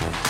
Bye.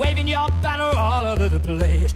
waving your banner all over the place.